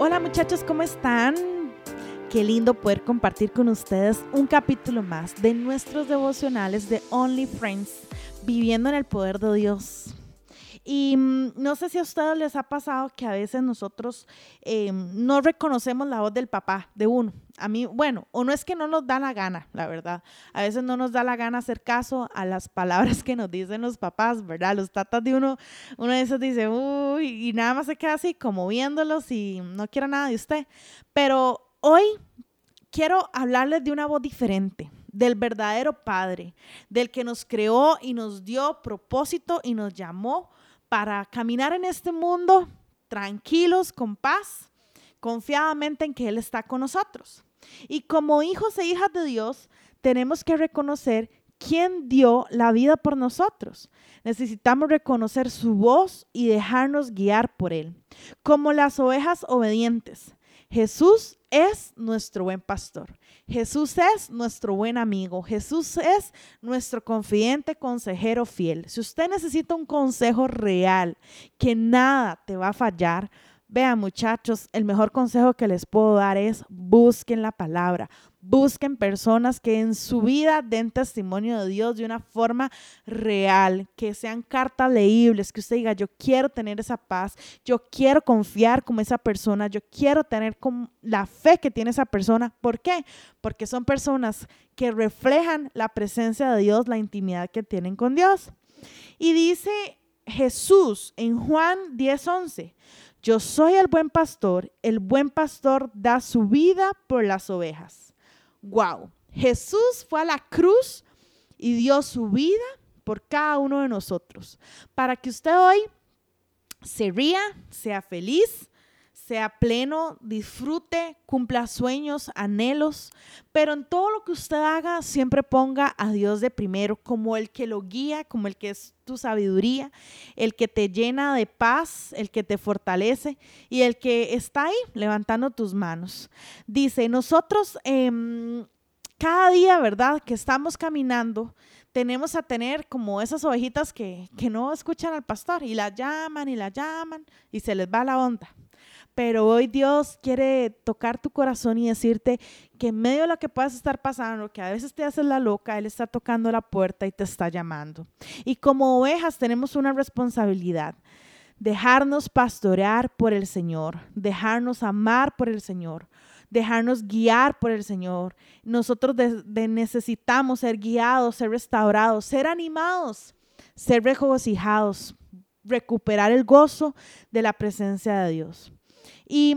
Hola muchachos, ¿cómo están? Qué lindo poder compartir con ustedes un capítulo más de nuestros devocionales de Only Friends, viviendo en el poder de Dios. Y mm, no sé si a ustedes les ha pasado que a veces nosotros em, no reconocemos la voz del papá de uno. A mí, bueno, o no es que no nos da la gana, la verdad. A veces no nos da la gana hacer caso a las palabras que nos dicen los papás, ¿verdad? Los tatas de uno, uno de esos dice, uy, y nada más se queda así como viéndolos y no quiero nada de usted. Pero hoy quiero hablarles de una voz diferente del verdadero Padre, del que nos creó y nos dio propósito y nos llamó para caminar en este mundo tranquilos, con paz, confiadamente en que Él está con nosotros. Y como hijos e hijas de Dios, tenemos que reconocer quién dio la vida por nosotros. Necesitamos reconocer su voz y dejarnos guiar por Él, como las ovejas obedientes. Jesús es nuestro buen pastor. Jesús es nuestro buen amigo. Jesús es nuestro confidente consejero fiel. Si usted necesita un consejo real, que nada te va a fallar, Vean muchachos, el mejor consejo que les puedo dar es busquen la palabra, busquen personas que en su vida den testimonio de Dios de una forma real, que sean cartas leíbles, que usted diga, yo quiero tener esa paz, yo quiero confiar como esa persona, yo quiero tener la fe que tiene esa persona. ¿Por qué? Porque son personas que reflejan la presencia de Dios, la intimidad que tienen con Dios. Y dice Jesús en Juan 10:11, yo soy el buen pastor, el buen pastor da su vida por las ovejas. Wow, Jesús fue a la cruz y dio su vida por cada uno de nosotros, para que usted hoy se ría, sea feliz, sea pleno, disfrute, cumpla sueños, anhelos, pero en todo lo que usted haga siempre ponga a Dios de primero como el que lo guía, como el que es tu sabiduría, el que te llena de paz, el que te fortalece y el que está ahí levantando tus manos. Dice, nosotros em, cada día, ¿verdad? Que estamos caminando, tenemos a tener como esas ovejitas que, que no escuchan al pastor y la llaman y la llaman y se les va la onda. Pero hoy Dios quiere tocar tu corazón y decirte que en medio de lo que puedas estar pasando, que a veces te haces la loca, Él está tocando la puerta y te está llamando. Y como ovejas tenemos una responsabilidad dejarnos pastorear por el Señor, dejarnos amar por el Señor, dejarnos guiar por el Señor. Nosotros necesitamos ser guiados, ser restaurados, ser animados, ser regocijados, recuperar el gozo de la presencia de Dios. Y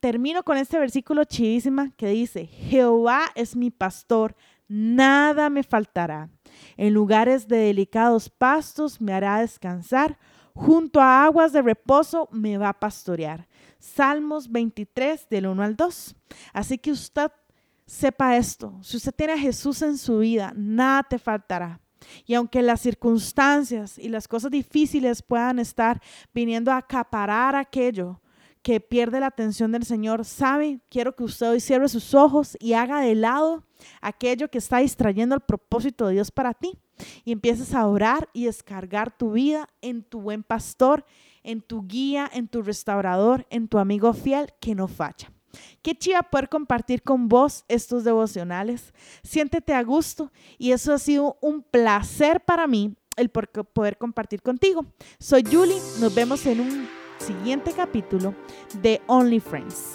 termino con este versículo chivísima que dice, Jehová es mi pastor, nada me faltará. En lugares de delicados pastos me hará descansar, junto a aguas de reposo me va a pastorear. Salmos 23 del 1 al 2. Así que usted sepa esto, si usted tiene a Jesús en su vida, nada te faltará. Y aunque las circunstancias y las cosas difíciles puedan estar viniendo a acaparar aquello que pierde la atención del Señor, sabe, quiero que usted hoy cierre sus ojos y haga de lado aquello que está distrayendo el propósito de Dios para ti y empieces a orar y descargar tu vida en tu buen pastor, en tu guía, en tu restaurador, en tu amigo fiel que no falla. Qué chiva poder compartir con vos estos devocionales. Siéntete a gusto y eso ha sido un placer para mí el poder compartir contigo. Soy Julie, nos vemos en un siguiente capítulo de Only Friends.